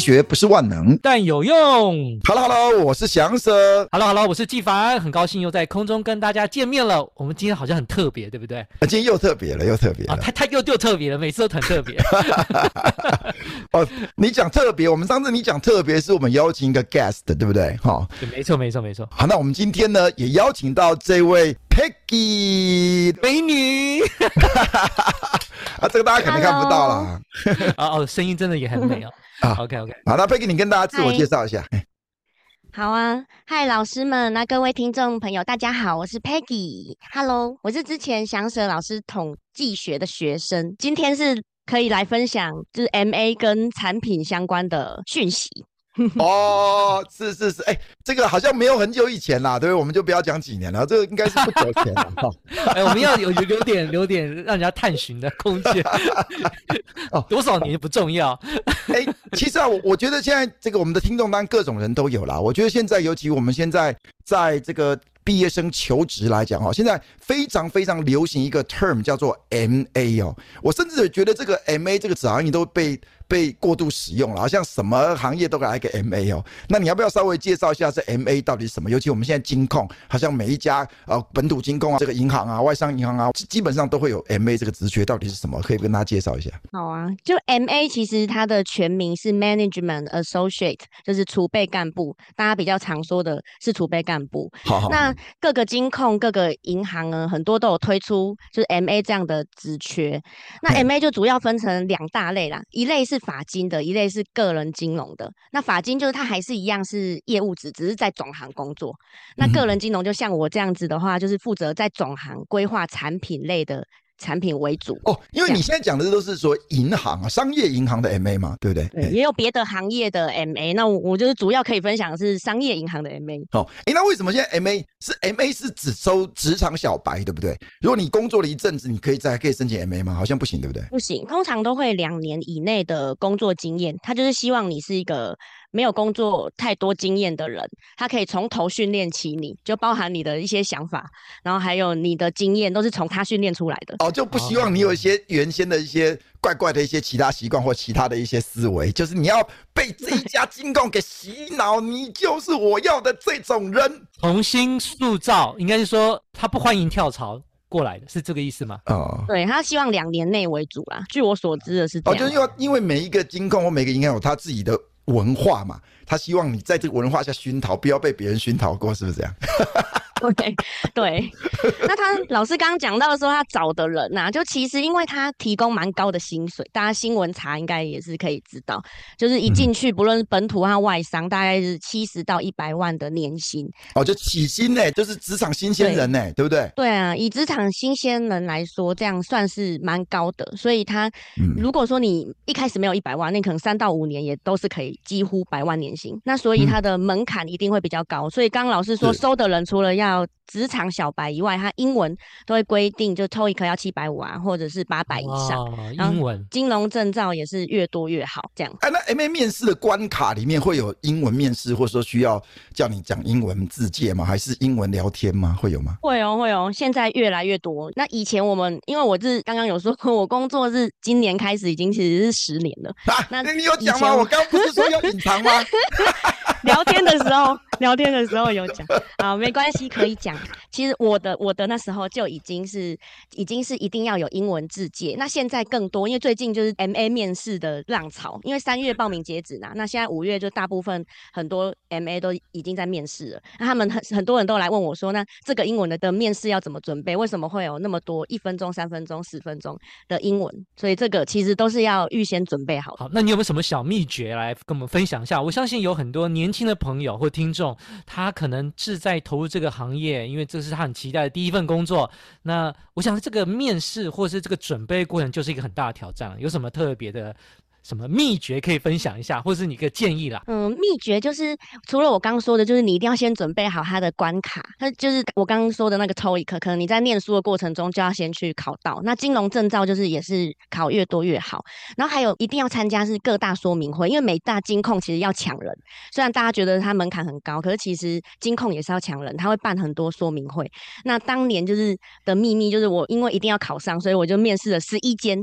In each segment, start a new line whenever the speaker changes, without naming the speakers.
学不是万能，
但有用。
Hello，Hello，我是翔 Sir。
Hello，Hello，我是纪凡，很高兴又在空中跟大家见面了。我们今天好像很特别，对不对？
今天又特别了，又特别了。
他他又又特别了，每次都很特别。
哦，你讲特别，我们上次你讲特别，是我们邀请一个 guest，对不对？哈，
对，没错，没错，没错。
好，那我们今天呢，也邀请到这位 Peggy
美女。
啊，这个大家可能看不到了。
啊 哦，声音真的也很美哦。啊，OK OK，
好，那 Peggy 你跟大家自我介绍一下。
好啊，嗨，老师们，那各位听众朋友，大家好，我是 Peggy。Hello，我是之前翔 Sir 老师统计学的学生，今天是可以来分享就是 MA 跟产品相关的讯息。
哦，是是是，哎、欸，这个好像没有很久以前啦，对不对？我们就不要讲几年了，这个应该是不久前了。
哎、欸，我们要有有有点有点让人家探寻的空间。哦，多少年不重要。
哎、欸，其实啊，我我觉得现在这个我们的听众当然各种人都有啦。我觉得现在尤其我们现在在这个毕业生求职来讲哦，现在非常非常流行一个 term 叫做 MA 哦。我甚至觉得这个 MA 这个词好像你都被。被过度使用了，好像什么行业都来一个 MA 哦。那你要不要稍微介绍一下这 MA 到底是什么？尤其我们现在金控，好像每一家呃本土金控啊，这个银行啊，外商银行啊，基本上都会有 MA 这个职缺，到底是什么？可以跟大家介绍一下。
好啊，就 MA 其实它的全名是 Management Associate，就是储备干部，大家比较常说的是储备干部。好，好，那各个金控、各个银行呢，很多都有推出就是 MA 这样的职缺。那 MA 就主要分成两大类啦，一类是法金的一类是个人金融的，那法金就是它还是一样是业务职，只是在总行工作。那个人金融就像我这样子的话，就是负责在总行规划产品类的。产品为主
哦，因为你现在讲的都是说银行啊，商业银行的 MA 嘛，对不对？
对，也有别的行业的 MA，那我我就是主要可以分享的是商业银行的 MA。
哦，哎，那为什么现在 MA 是 MA 是只收职场小白，对不对？如果你工作了一阵子，你可以再可以申请 MA 吗？好像不行，对不对？
不行，通常都会两年以内的工作经验，他就是希望你是一个。没有工作太多经验的人，他可以从头训练起你，就包含你的一些想法，然后还有你的经验，都是从他训练出来的。
哦，就不希望你有一些原先的一些怪怪的一些其他习惯或其他的一些思维，就是你要被这一家金控给洗脑，你就是我要的这种人。
重新塑造，应该是说他不欢迎跳槽过来的，是这个意思吗？
哦，
对，他希望两年内为主啦。据我所知的是这样，
哦，就是因为因为每一个金控或每个银行有他自己的。文化嘛，他希望你在这个文化下熏陶，不要被别人熏陶过，是不是这样？
OK，对。那他老师刚刚讲到说，他找的人呐、啊，就其实因为他提供蛮高的薪水，大家新闻查应该也是可以知道，就是一进去，不论是本土和外商，大概是七十到一百万的年薪。
哦，就起薪呢，就是职场新鲜人呢，对不对？
对啊，以职场新鲜人来说，这样算是蛮高的。所以他，如果说你一开始没有一百万，那可能三到五年也都是可以几乎百万年薪。那所以他的门槛一定会比较高。所以刚刚老师说收的人除了要职场小白以外，他英文都会规定，就 TOEIC 要七百五啊，或者是八百以上。英文金融证照也是越多越好，这样。
哎、啊，那 MA 面试的关卡里面会有英文面试，或者说需要叫你讲英文自介吗？还是英文聊天吗？会有吗？
会哦，会哦，现在越来越多。那以前我们，因为我是刚刚有说，我工作是今年开始，已经其实是十年了。
啊，那你有讲吗？我刚刚不是说要隐藏吗？
聊天的时候，聊天的时候有讲，好，没关系，可以讲。其实我的我的那时候就已经是已经是一定要有英文字界。那现在更多，因为最近就是 MA 面试的浪潮，因为三月报名截止呢，那现在五月就大部分很多 MA 都已经在面试了。那他们很很多人都来问我说，那这个英文的的面试要怎么准备？为什么会有那么多一分钟、三分钟、十分钟的英文？所以这个其实都是要预先准备好。
好，那你有没有什么小秘诀来跟我们分享一下？我相信有很多年轻的朋友或听众，他可能志在投入这个行业，因为这是他很期待的第一份工作。那我想这个面试或是这个准备过程就是一个很大的挑战。有什么特别的？什么秘诀可以分享一下，或是你个建议啦？
嗯，秘诀就是除了我刚刚说的，就是你一定要先准备好它的关卡。它就是我刚刚说的那个 TOEIC，可能你在念书的过程中就要先去考到。那金融证照就是也是考越多越好。然后还有一定要参加是各大说明会，因为每大金控其实要抢人。虽然大家觉得它门槛很高，可是其实金控也是要抢人，他会办很多说明会。那当年就是的秘密就是我因为一定要考上，所以我就面试了十一间。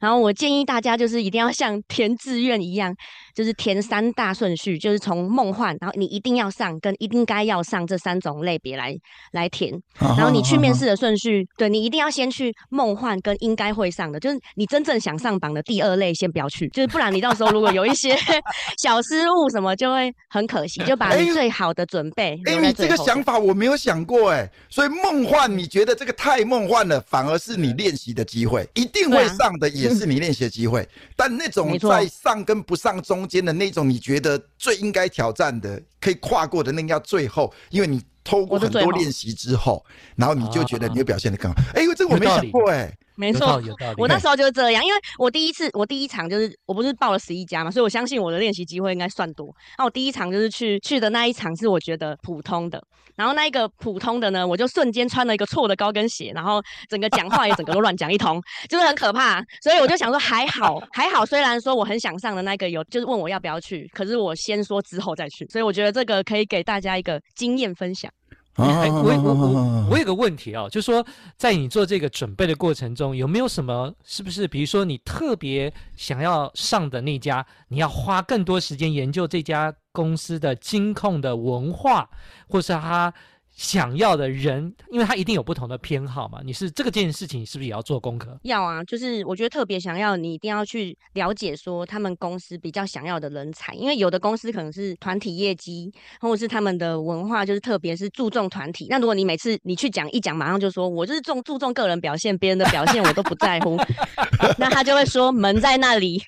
然后我建议大家就是一定要像填志愿一样，就是填三大顺序，就是从梦幻，然后你一定要上跟一定该要上这三种类别来来填，然后你去面试的顺序，对，你一定要先去梦幻跟应该会上的，就是你真正想上榜的第二类先不要去，就是不然你到时候如果有一些 小失误什么，就会很可惜，就把你最好的准备。哎、欸欸，
你这个想法我没有想过哎、欸，所以梦幻你觉得这个太梦幻了，反而是你练习的机会，一定会上的也是你练习的机会，但那种在上跟不上中间的那种，你觉得最应该挑战的，可以跨过的那个要最后，因为你透过很多练习之后，然后你就觉得你会表现的更好。哎、欸，这个我没想过哎、欸。
没错，我那时候就是这样，因为我第一次，我第一场就是我不是报了十一家嘛，所以我相信我的练习机会应该算多。那我第一场就是去去的那一场是我觉得普通的，然后那一个普通的呢，我就瞬间穿了一个错的高跟鞋，然后整个讲话也整个都乱讲一通，就是很可怕。所以我就想说还好还好，虽然说我很想上的那个有就是问我要不要去，可是我先说之后再去。所以我觉得这个可以给大家一个经验分享。
哎，我我我我有个问题啊，就是说，在你做这个准备的过程中，有没有什么是不是，比如说你特别想要上的那家，你要花更多时间研究这家公司的金控的文化，或是他。想要的人，因为他一定有不同的偏好嘛。你是这个件事情是不是也要做功课？
要啊，就是我觉得特别想要，你一定要去了解说他们公司比较想要的人才，因为有的公司可能是团体业绩，或者是他们的文化就是特别是注重团体。那如果你每次你去讲一讲，马上就说我就是重注重个人表现，别人的表现我都不在乎，那他就会说门在那里，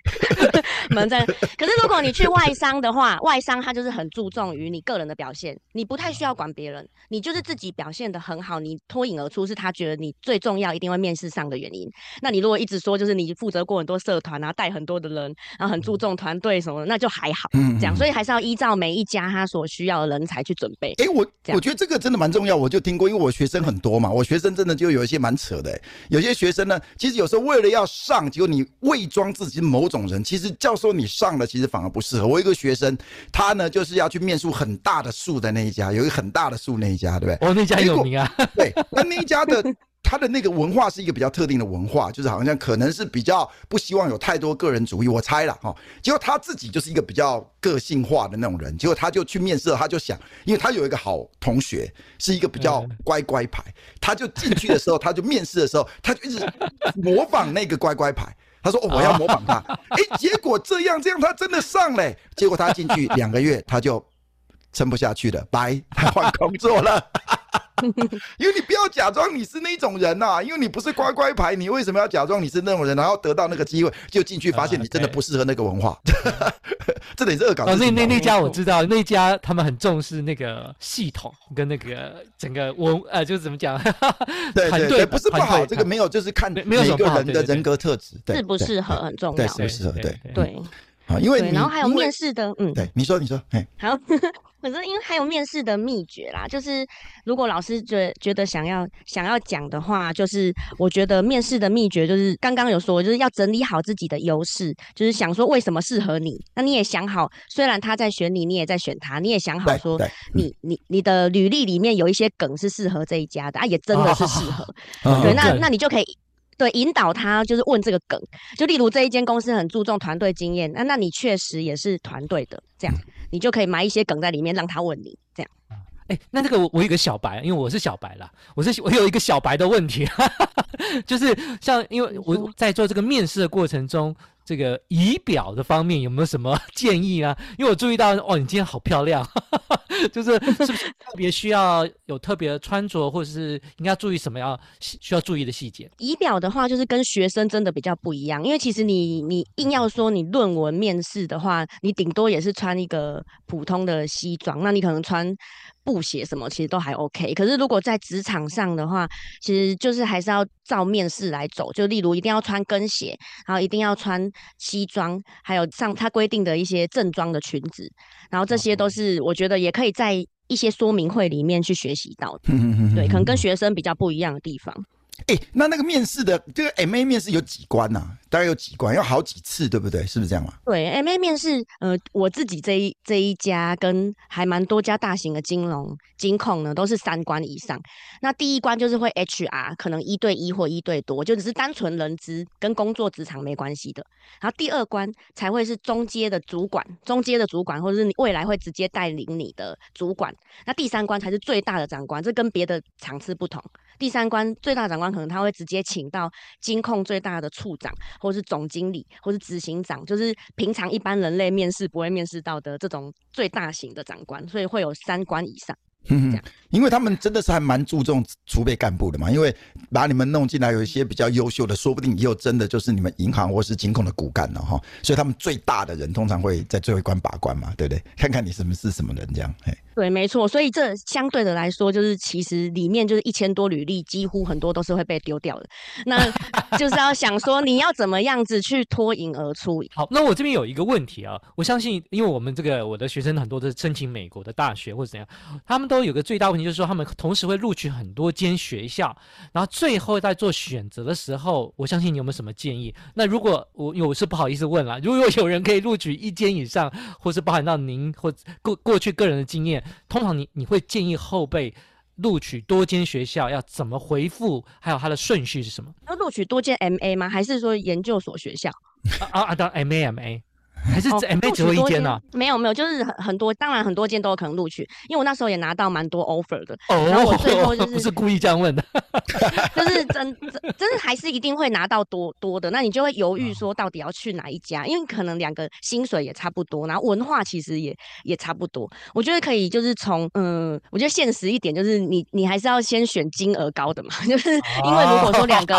门在。可是如果你去外商的话，外商他就是很注重于你个人的表现，你不太需要管别人。你就是自己表现的很好，你脱颖而出是他觉得你最重要，一定会面试上的原因。那你如果一直说就是你负责过很多社团啊，带很多的人，然后很注重团队什么的，那就还好。嗯，这样，所以还是要依照每一家他所需要的人才去准备。
哎、欸，我我觉得这个真的蛮重要，我就听过，因为我学生很多嘛，我学生真的就有一些蛮扯的、欸。有些学生呢，其实有时候为了要上，结果你伪装自己某种人，其实教授你上了，其实反而不适合。我一个学生，他呢就是要去面试很大的树的那一家，有一个很大的树那一家。对不对？
哦，那家有名啊。
对，那那一家的他的那个文化是一个比较特定的文化，就是好像可能是比较不希望有太多个人主义，我猜了哈。结果他自己就是一个比较个性化的那种人，结果他就去面试，他就想，因为他有一个好同学是一个比较乖乖牌，他就进去的时候，他就面试的时候，他就一直模仿那个乖乖牌。他说：“哦，我要模仿他。”哎，结果这样这样，他真的上嘞。结果他进去两个月，他就。撑不下去了，拜，他 换工作了。因为你不要假装你是那种人呐、啊，因为你不是乖乖牌，你为什么要假装你是那种人，然后得到那个机会就进去，发现你真的不适合那个文化，这得是恶搞。
哦，那那那家我知道，那家他们很重视那个系统跟那个整个文，呃，就是怎么讲？
对对对，不是不好，这个没有，就是看每个人的人格特质，适
不适合很重要，
对，适不适合，对
对。
啊，因为
然后还有面试的，嗯，
对，你说你说，哎，好。
可是因为还有面试的秘诀啦，就是如果老师觉觉得想要想要讲的话，就是我觉得面试的秘诀就是刚刚有说，就是要整理好自己的优势，就是想说为什么适合你，那你也想好，虽然他在选你，你也在选他，你也想好说你，你你你的履历里面有一些梗是适合这一家的啊，也真的是适合，哦、对，那那你就可以。对，引导他就是问这个梗，就例如这一间公司很注重团队经验，那那你确实也是团队的，这样你就可以埋一些梗在里面，让他问你这样。
哎，那这个我我有一个小白，因为我是小白啦，我是我有一个小白的问题，就是像因为我在做这个面试的过程中。这个仪表的方面有没有什么 建议啊？因为我注意到哦，你今天好漂亮，就是是不是特别需要有特别的穿着，或者是应该注意什么要需要注意的细节？
仪表的话，就是跟学生真的比较不一样，因为其实你你硬要说你论文面试的话，你顶多也是穿一个普通的西装，那你可能穿。布鞋什么其实都还 OK，可是如果在职场上的话，其实就是还是要照面试来走。就例如一定要穿跟鞋，然后一定要穿西装，还有上他规定的一些正装的裙子，然后这些都是我觉得也可以在一些说明会里面去学习到的。对，可能跟学生比较不一样的地方。
哎，那那个面试的这个 MA 面试有几关呐、啊？大概有几关？要好几次，对不对？是不是这样嘛？
对，MA 面试，呃，我自己这一这一家跟还蛮多家大型的金融金控呢，都是三关以上。那第一关就是会 HR，可能一对一或一对多，就只是单纯人资跟工作职场没关系的。然后第二关才会是中阶的主管，中阶的主管，或者是你未来会直接带领你的主管。那第三关才是最大的长官，这跟别的场次不同。第三关最大的长官可能他会直接请到金控最大的处长，或是总经理，或是执行长，就是平常一般人类面试不会面试到的这种最大型的长官，所以会有三关以上。
嗯，因为他们真的是还蛮注重储备干部的嘛，因为把你们弄进来，有一些比较优秀的，说不定以后真的就是你们银行或是金控的骨干了哈。所以他们最大的人通常会在最后一关把关嘛，对不对？看看你什么是什么人这样，嘿。
对，没错。所以这相对的来说，就是其实里面就是一千多履历，几乎很多都是会被丢掉的。那 就是要想说，你要怎么样子去脱颖而出。
好，那我这边有一个问题啊，我相信，因为我们这个我的学生很多都是申请美国的大学或者怎样，他们都有个最大问题，就是说他们同时会录取很多间学校，然后最后在做选择的时候，我相信你有没有什么建议？那如果我有是不好意思问了，如果有人可以录取一间以上，或是包含到您或过过去个人的经验。通常你你会建议后辈录取多间学校要怎么回复？还有它的顺序是什么？
要录取多间 MA 吗？还是说研究所学校？
啊啊，当 MA MA。还是 MA 只有一间呢、啊？
没有没有，就是很很多，当然很多间都有可能录取，因为我那时候也拿到蛮多 offer 的。
哦，
然后我最后 就是
不是故意这样问的，
就是真真真的还是一定会拿到多多的，那你就会犹豫说到底要去哪一家，因为可能两个薪水也差不多，然后文化其实也也差不多。我觉得可以就是从嗯，我觉得现实一点就是你你还是要先选金额高的嘛，就是因为如果说两个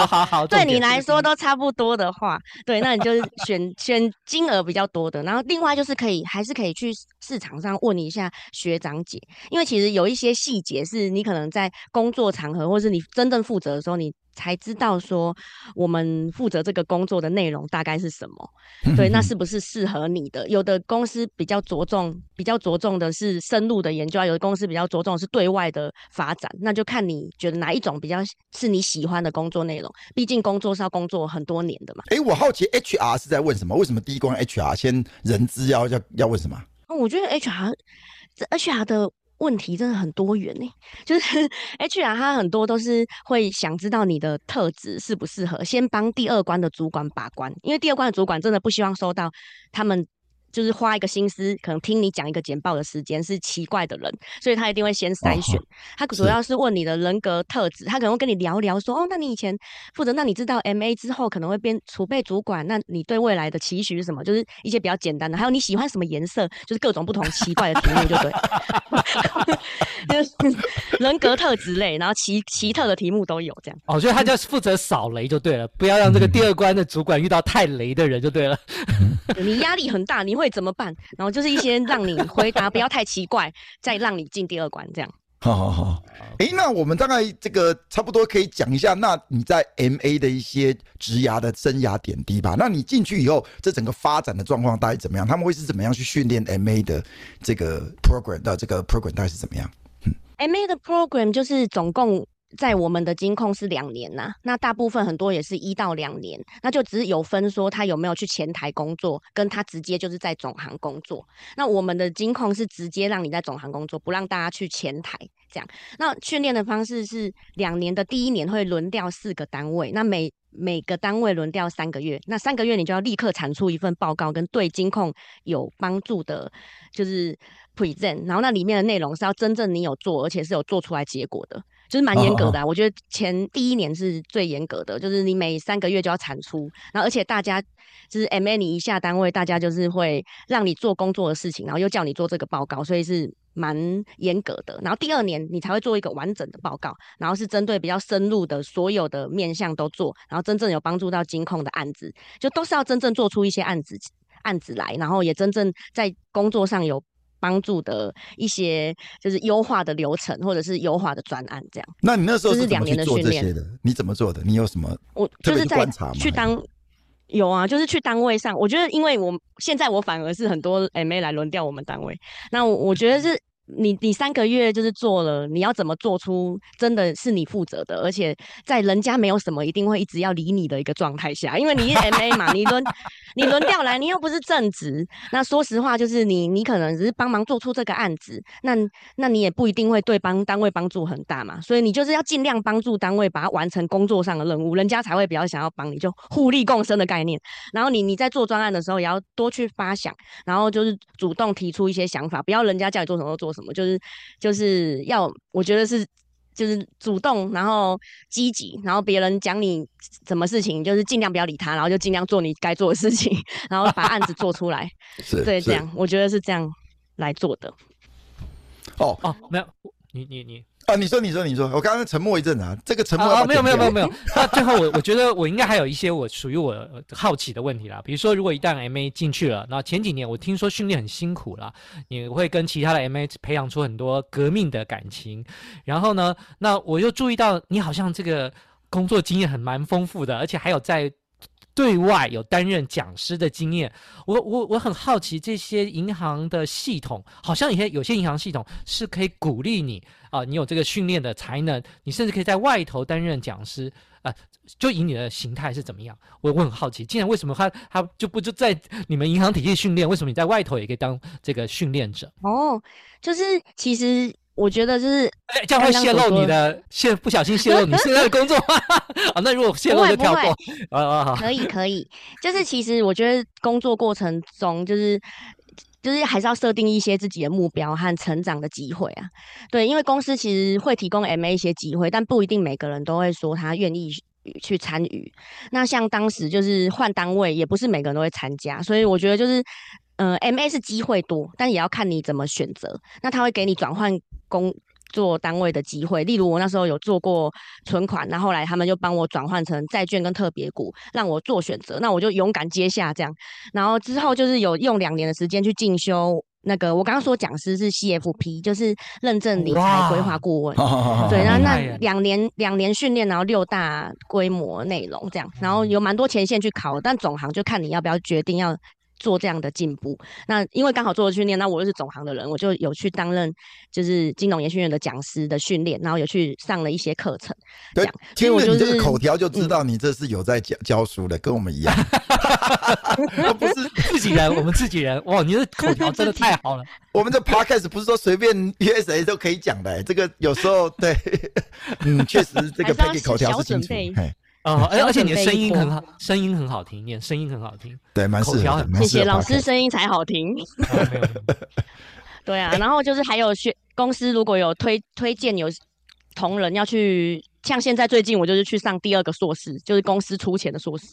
对你来说都差不多的话，对，那你就是选选金额比较。多的，然后另外就是可以，还是可以去市场上问一下学长姐，因为其实有一些细节是你可能在工作场合，或是你真正负责的时候，你才知道说我们负责这个工作的内容大概是什么。对，那是不是适合你的？有的公司比较着重，比较着重的是深入的研究啊，有的公司比较着重的是对外的发展，那就看你觉得哪一种比较是你喜欢的工作内容。毕竟工作是要工作很多年的嘛。
哎，我好奇 HR 是在问什么？为什么第一关 HR 先人资要要要问什么？
我觉得 HR 这 HR 的。问题真的很多元呢，就是 HR 他很多都是会想知道你的特质适不适合，先帮第二关的主管把关，因为第二关的主管真的不希望收到他们。就是花一个心思，可能听你讲一个简报的时间是奇怪的人，所以他一定会先筛选。他主要是问你的人格特质，他可能会跟你聊聊说，哦，那你以前负责，那你知道 MA 之后可能会变储备主管，那你对未来的期许是什么？就是一些比较简单的，还有你喜欢什么颜色，就是各种不同奇怪的题目，就对。就是 人格特质类，然后奇奇特的题目都有这样。
哦，所以他就负责扫雷就对了，不要让这个第二关的主管遇到太雷的人就对了。
你压力很大，你会。会怎么办？然后就是一些让你回答不要太奇怪，再让你进第二关，这样。
好 好好。哎，那我们大概这个差不多可以讲一下，那你在 MA 的一些职涯的生涯点滴吧。那你进去以后，这整个发展的状况大概怎么样？他们会是怎么样去训练 MA 的这个 program 的这个 program 大概是怎么样？嗯
，MA 的 program 就是总共。在我们的金控是两年呐、啊，那大部分很多也是一到两年，那就只是有分说他有没有去前台工作，跟他直接就是在总行工作。那我们的金控是直接让你在总行工作，不让大家去前台这样。那训练的方式是两年的第一年会轮调四个单位，那每每个单位轮调三个月，那三个月你就要立刻产出一份报告，跟对金控有帮助的，就是 present，然后那里面的内容是要真正你有做，而且是有做出来结果的。就是蛮严格的、啊，我觉得前第一年是最严格的，就是你每三个月就要产出，然后而且大家就是 MA 你一下单位，大家就是会让你做工作的事情，然后又叫你做这个报告，所以是蛮严格的。然后第二年你才会做一个完整的报告，然后是针对比较深入的所有的面向都做，然后真正有帮助到金控的案子，就都是要真正做出一些案子案子来，然后也真正在工作上有。帮助的一些就是优化的流程，或者是优化的专案，这样。
那你那时候是两年的训练的，你怎么做的？你有什么？
我就是在去当有啊，就是去单位上。我觉得，因为我现在我反而是很多 MA 来轮调我们单位。那我我觉得是你你三个月就是做了，你要怎么做出真的是你负责的，而且在人家没有什么一定会一直要理你的一个状态下，因为你是 MA 嘛，你轮你轮调来，你又不是正职，那说实话就是你你可能只是帮忙做出这个案子，那那你也不一定会对帮单位帮助很大嘛，所以你就是要尽量帮助单位把它完成工作上的任务，人家才会比较想要帮你，就互利共生的概念。然后你你在做专案的时候也要多去发想，然后就是主动提出一些想法，不要人家叫你做什么就做什么，就是就是要我觉得是就是主动，然后积极，然后别人讲你什么事情，就是尽量不要理他，然后就尽量做你该做的事情，然后把案子做出来。
是，
对，这样我觉得是这样来做的。
哦
哦，没有，你你你。
啊，你说，你说，你说，我刚刚沉默一阵啊，这个沉默
啊，没有，没有，没有，没有。那最后我我觉得我应该还有一些我属于我好奇的问题啦，比如说，如果一旦 MA 进去了，那前几年我听说训练很辛苦啦，你会跟其他的 MA 培养出很多革命的感情，然后呢，那我又注意到你好像这个工作经验很蛮丰富的，而且还有在。对外有担任讲师的经验，我我我很好奇，这些银行的系统好像有些有些银行系统是可以鼓励你啊、你有这个训练的才能，你甚至可以在外头担任讲师啊、就以你的形态是怎么样？我我很好奇，既然为什么他他就不就在你们银行体系训练，为什么你在外头也可以当这个训练者？
哦，就是其实。我觉得就是，
哎，这样会泄露你的，泄不小心泄露你现在的工作吗？啊，那如果泄露就跳过。啊啊好，
可以可以，就是其实我觉得工作过程中，就是就是还是要设定一些自己的目标和成长的机会啊。对，因为公司其实会提供 MA 一些机会，但不一定每个人都会说他愿意去参与。那像当时就是换单位，也不是每个人都会参加，所以我觉得就是。嗯、呃，MA 是机会多，但也要看你怎么选择。那他会给你转换工作单位的机会，例如我那时候有做过存款，然后后来他们就帮我转换成债券跟特别股，让我做选择。那我就勇敢接下这样。然后之后就是有用两年的时间去进修那个，我刚刚说讲师是 CFP，就是认证理财规划顾问。对，然后那两年两年训练，然后六大规模内容这样，然后有蛮多前线去考，但总行就看你要不要决定要。做这样的进步，那因为刚好做了训练，那我又是总行的人，我就有去担任就是金融研训院的讲师的训练，然后有去上了一些课程。
对，听了你这个口条就知道你这是有在教教书的，嗯、跟我们一样。
不是自己人，我们自己人。哇，你的口条真的太好了。
我们的 podcast 不是说随便约谁都可以讲的，这个有时候对，嗯，确实这个 Peggy 口条是清楚。
哦，而而且你的声音很好，声音很好听，你的声音很好听，
对，蛮适合。
谢谢老师，声音才好听。对啊，然后就是还有学公司如果有推推荐有同仁要去。像现在最近我就是去上第二个硕士，就是公司出钱的硕士，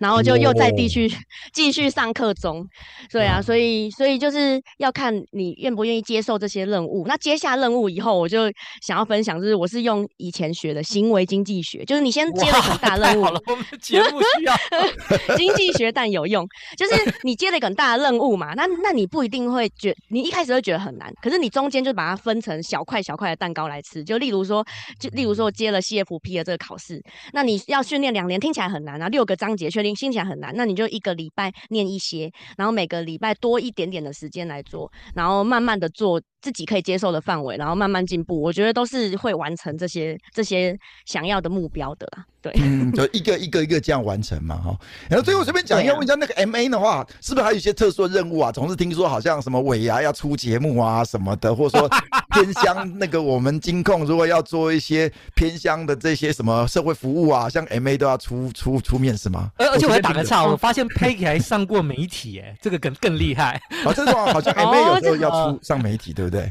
然后就又在地区继续上课中。对啊，所以所以就是要看你愿不愿意接受这些任务。那接下任务以后，我就想要分享，就是我是用以前学的行为经济学，就是你先接了很大任务，
好了，我们 节目需要
经济学，但有用，就是你接了一个很大的任务嘛，那那你不一定会觉，你一开始会觉得很难，可是你中间就把它分成小块小块的蛋糕来吃，就例如说，就例如说接了 CFP 的这个考试，那你要训练两年，听起来很难啊。六个章节确定听起来很难，那你就一个礼拜念一些，然后每个礼拜多一点点的时间来做，然后慢慢的做自己可以接受的范围，然后慢慢进步。我觉得都是会完成这些这些想要的目标的啦。对，
嗯，就一个一个一个这样完成嘛，哈。然后最后随便讲一下，问一下那个 MA 的话，是不是还有一些特殊的任务啊？总是听说好像什么尾牙要出节目啊什么的，或者说偏乡那个我们金控如果要做一些偏乡的这些什么社会服务啊，像 MA 都要出出出面是吗？
而而且我还打个岔，我发现 Peggy 还上过媒体，哎，这个更更厉害。
啊，这种好像 MA 有时候要出上媒体，对不对？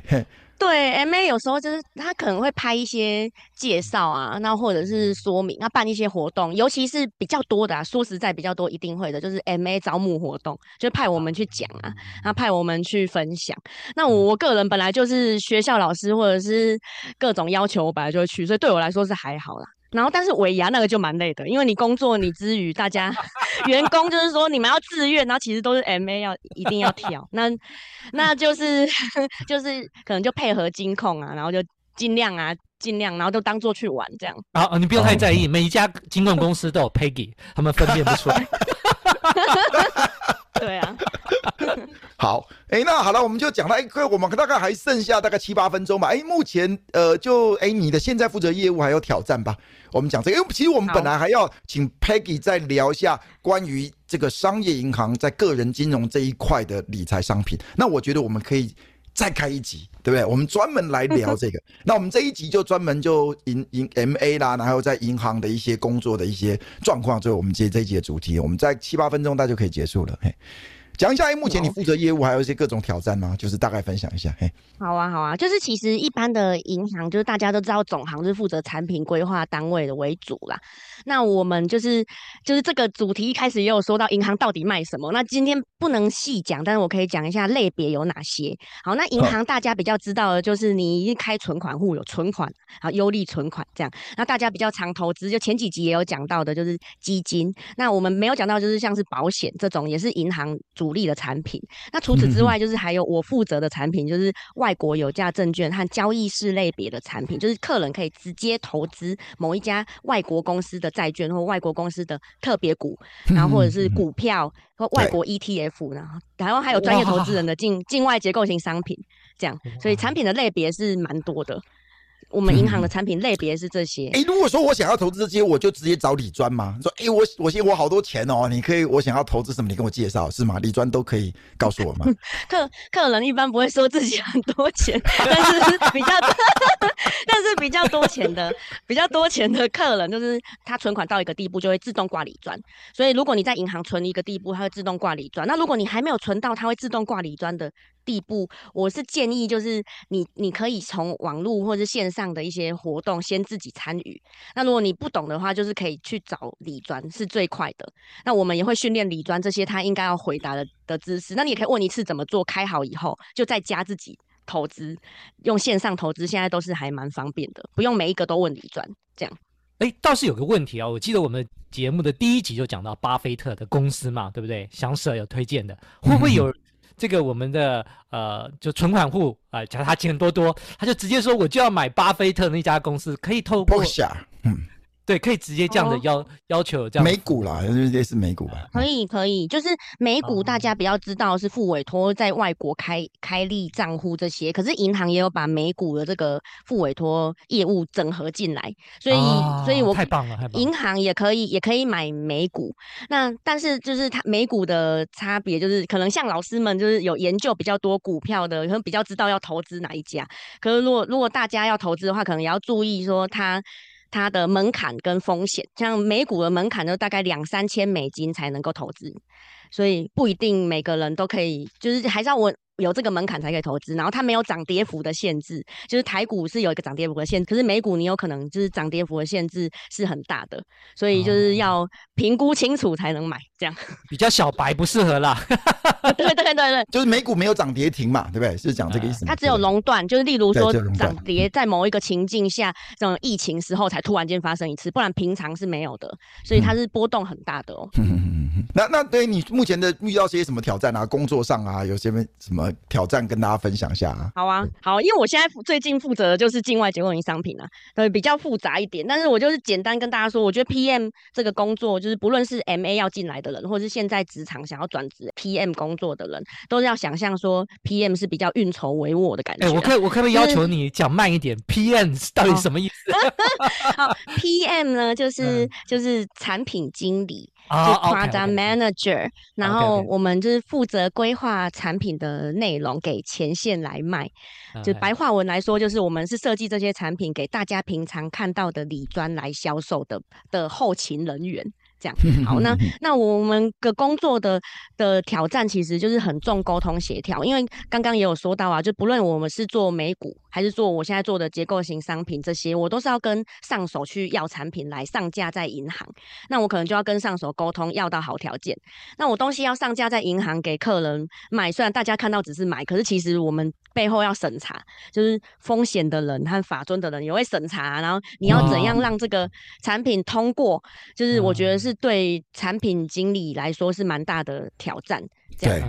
对，MA 有时候就是他可能会拍一些介绍啊，那或者是说明，他办一些活动，尤其是比较多的啊，说实在比较多，一定会的，就是 MA 招募活动，就派我们去讲啊，然后派我们去分享。那我个人本来就是学校老师，或者是各种要求，我本来就会去，所以对我来说是还好啦。然后，但是尾牙那个就蛮累的，因为你工作你之余，大家 员工就是说你们要自愿，然后其实都是 MA 要一定要跳，那那就是 就是可能就配合金控啊，然后就尽量啊尽量，然后就当做去玩这样。
啊，你不用太在意，每一家金控公司都有 Peggy，他们分辨不出来。
对啊。
好 好，哎，那好了，我们就讲到，哎，我们大概还剩下大概七八分钟吧。哎，目前呃，就哎，你的现在负责业务还有挑战吧？我们讲这个，因为其实我们本来还要请 Peggy 再聊一下关于这个商业银行在个人金融这一块的理财商品。那我觉得我们可以再开一集，对不对？我们专门来聊这个。那我们这一集就专门就银银 MA 啦，然后在银行的一些工作的一些状况，最后我们接这一集的主题，我们在七八分钟大家就可以结束了。嘿。讲一下，目前你负责业务还有一些各种挑战吗？就是大概分享一下。嘿，
好啊，好啊，就是其实一般的银行，就是大家都知道，总行是负责产品规划单位的为主啦。那我们就是就是这个主题一开始也有说到银行到底卖什么。那今天不能细讲，但是我可以讲一下类别有哪些。好，那银行大家比较知道的就是你一开存款户有存款，好，优利存款这样。那大家比较常投资，就前几集也有讲到的，就是基金。那我们没有讲到，就是像是保险这种，也是银行主。主力的产品，那除此之外，就是还有我负责的产品，就是外国有价证券和交易式类别的产品，就是客人可以直接投资某一家外国公司的债券或外国公司的特别股，然后或者是股票或外国 ETF，然后然后还有专业投资。人的境境外结构型商品，这样，所以产品的类别是蛮多的。我们银行的产品类别是这些。
哎、嗯欸，如果说我想要投资这些，我就直接找李专吗？说，哎、欸，我我现在我好多钱哦，你可以，我想要投资什么，你跟我介绍是吗？李专都可以告诉我吗？
客客人一般不会说自己很多钱，但是比较，但是比较多钱的，比较多钱的客人，就是他存款到一个地步就会自动挂李专。所以如果你在银行存一个地步，它会自动挂李专。那如果你还没有存到，它会自动挂李专的。地步，我是建议就是你，你可以从网络或者线上的一些活动先自己参与。那如果你不懂的话，就是可以去找李专是最快的。那我们也会训练李专这些他应该要回答的的知识。那你也可以问一次怎么做，开好以后就再加自己投资，用线上投资现在都是还蛮方便的，不用每一个都问李专这样。
哎，倒是有个问题啊，我记得我们节目的第一集就讲到巴菲特的公司嘛，对不对？想舍有推荐的，会不会 有？这个我们的呃，就存款户啊，假如他钱多多，他就直接说我就要买巴菲特那家公司，可以透过，对，可以直接这样的要、哦、要求这样。美
股啦，类似美股吧。
可以可以，就是美股大家比较知道是付委托在外国开开立账户这些，可是银行也有把美股的这个付委托业务整合进来，所以、啊、所以我
太棒了，太棒了。
银行也可以也可以买美股，那但是就是它美股的差别就是，可能像老师们就是有研究比较多股票的，可能比较知道要投资哪一家。可是如果如果大家要投资的话，可能也要注意说它。它的门槛跟风险，像美股的门槛就大概两三千美金才能够投资，所以不一定每个人都可以，就是还是要我。有这个门槛才可以投资，然后它没有涨跌幅的限制，就是台股是有一个涨跌幅的限制，可是美股你有可能就是涨跌幅的限制是很大的，所以就是要评估清楚才能买，这样。
比较小白不适合啦。
对对对对，
就是美股没有涨跌停嘛，对不对？是讲这个意思吗？
它只有熔断，就是例如说涨跌在某一个情境下，这种疫情时候才突然间发生一次，不然平常是没有的，所以它是波动很大的哦。
那那对你目前的遇到些什么挑战啊？工作上啊，有些什么？挑战跟大家分享一下啊！
好啊，好，因为我现在最近负责的就是境外结构型商品啊，对，比较复杂一点。但是我就是简单跟大家说，我觉得 PM 这个工作，就是不论是 MA 要进来的人，或者是现在职场想要转职 PM 工作的人，都是要想象说 PM 是比较运筹帷幄的感觉。哎、
欸，我可以我可不可以要求你讲慢一点？PM 到底什么意思？
好，PM 呢，就是、嗯、就是产品经理。就 Product Manager，然后我们就是负责规划产品的内容给前线来卖。就白话文来说，就是我们是设计这些产品给大家平常看到的礼专来销售的的后勤人员。这样。好，那 那我们的工作的的挑战其实就是很重沟通协调，因为刚刚也有说到啊，就不论我们是做美股还是做我现在做的结构型商品这些，我都是要跟上手去要产品来上架在银行，那我可能就要跟上手沟通要到好条件，那我东西要上架在银行给客人买，虽然大家看到只是买，可是其实我们背后要审查，就是风险的人和法尊的人也会审查，然后你要怎样让这个产品通过，就是我觉得是。对产品经理来说是蛮大的挑战，
对。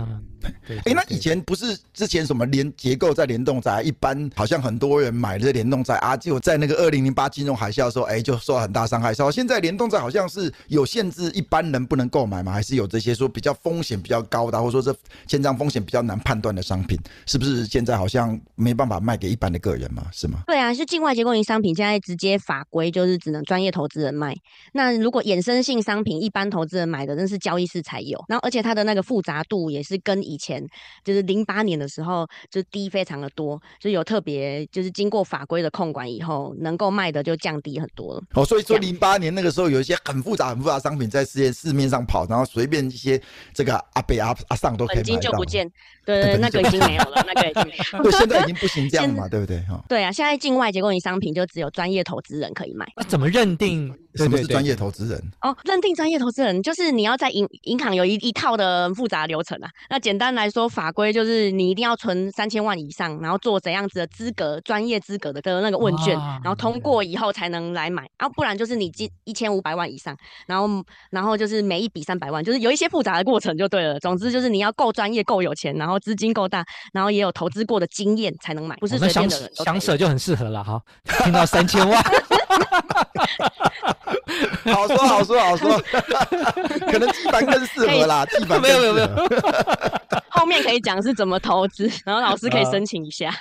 哎，那以前不是之前什么联结构在联动债，一般好像很多人买这些联动债啊，就在那个二零零八金融海啸的时候，哎，就受到很大伤害。说现在联动债好像是有限制，一般人不能购买吗？还是有这些说比较风险比较高的，或者说这签账风险比较难判断的商品，是不是现在好像没办法卖给一般的个人嘛？是吗？
对啊，是境外结构型商品，现在直接法规就是只能专业投资人卖。那如果衍生性商品，一般投资人买的，那是交易室才有。然后而且它的那个复杂度也是跟以前。就是零八年的时候，就低非常的多，就有特别就是经过法规的控管以后，能够卖的就降低很多了。
哦，所以说零八年那个时候有一些很复杂、很复杂的商品在世界市面上跑，然后随便一些这个阿北阿阿上都可以买到。本金
就不见，对对，对，那个已经没有了，那个已经没有。
对，现在已经不行这样嘛，对不对？哈。
对啊，现在境外结构型商品就只有专业投资人可以卖。
那怎么认定？
什么是专业投资人？
哦，认定专业投资人就是你要在银银行有一一套的复杂流程啊。那简单来说，法规就是你一定要存三千万以上，然后做怎样子的资格、专业资格的的那个问卷，然后通过以后才能来买。啊，不然就是你进一千五百万以上，然后然后就是每一笔三百万，就是有一些复杂的过程就对了。总之就是你要够专业、够有钱，然后资金够大，然后也有投资过的经验才能买，不是随便的人。
想舍就很适合了哈，听到三千万。
好说好说好说，可能地板更适合啦。地板没有没有没有，
后面可以讲是怎么投资，然后老师可以申请一下。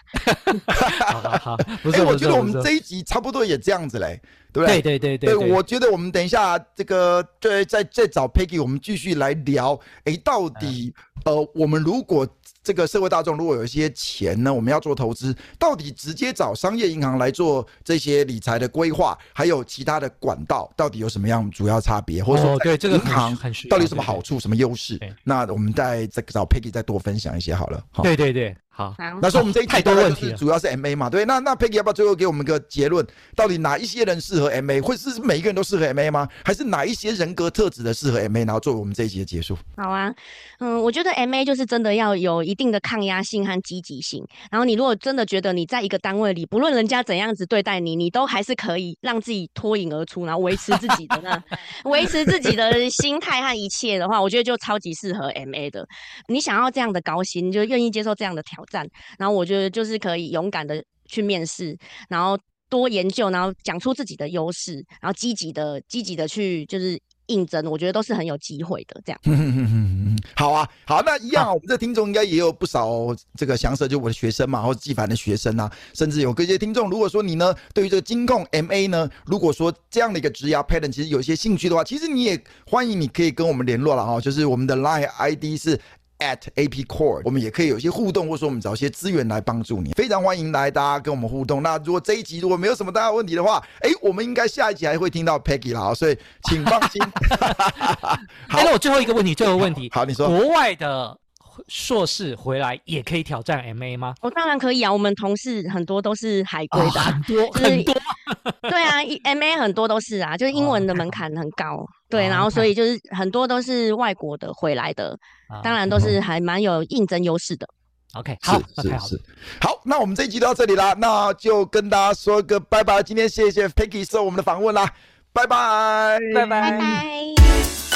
好好好，不是，
我觉得我们这一集差不多也这样子嘞。对不对？
对对对对，
对，我觉得我们等一下这个对，再再找 Peggy，我们继续来聊。哎，到底呃，我们如果这个社会大众如果有一些钱呢，我们要做投资，到底直接找商业银行来做这些理财的规划，还有其他的管道，到底有什么样主要差别？或者说，对这个银行到底有什么好处、什么优势？那我们再再找 Peggy 再多分享一些好了。
对对对。好，
那说我们这一太多问题，主要是 M A 嘛，对，那那 Peggy 要不要最后给我们个结论？到底哪一些人适合 M A？会是每一个人都适合 M A 吗？还是哪一些人格特质的适合 M A？然后作为我们这一集的结束。
好啊，嗯，我觉得 M A 就是真的要有一定的抗压性和积极性。然后你如果真的觉得你在一个单位里，不论人家怎样子对待你，你都还是可以让自己脱颖而出，然后维持自己的那 维持自己的心态和一切的话，我觉得就超级适合 M A 的。你想要这样的高薪，你就愿意接受这样的挑战，然后我。觉得就是可以勇敢的去面试，然后多研究，然后讲出自己的优势，然后积极的、积极的去就是应征，我觉得都是很有机会的。这样，
好啊，好，那一样，啊、我们这听众应该也有不少这个翔 Sir，就我的学生嘛，或者纪凡的学生啊，甚至有各些听众。如果说你呢，对于这个金控 MA 呢，如果说这样的一个职业 pattern 其实有一些兴趣的话，其实你也欢迎，你可以跟我们联络了哈，就是我们的 Line ID 是。At AP Core，我们也可以有一些互动，或者说我们找一些资源来帮助你。非常欢迎来大家跟我们互动。那如果这一集如果没有什么大问题的话，哎，我们应该下一集还会听到 Peggy 啦，所以请放心。
好，那我最后一个问题，最后问题，
好，你说，
国外的硕士回来也可以挑战 MA 吗？
哦，当然可以啊，我们同事很多都是海归的，
很多很多。
对啊，MA 很多都是啊，就是英文的门槛很高。对，然后所以就是很多都是外国的回来的，当然都是还蛮有应征优势的。
OK，好，
是是是，好，那我们这一集到这里啦，那就跟大家说个拜拜。今天谢谢 Peggy 受我们的访问啦，拜拜，
拜拜。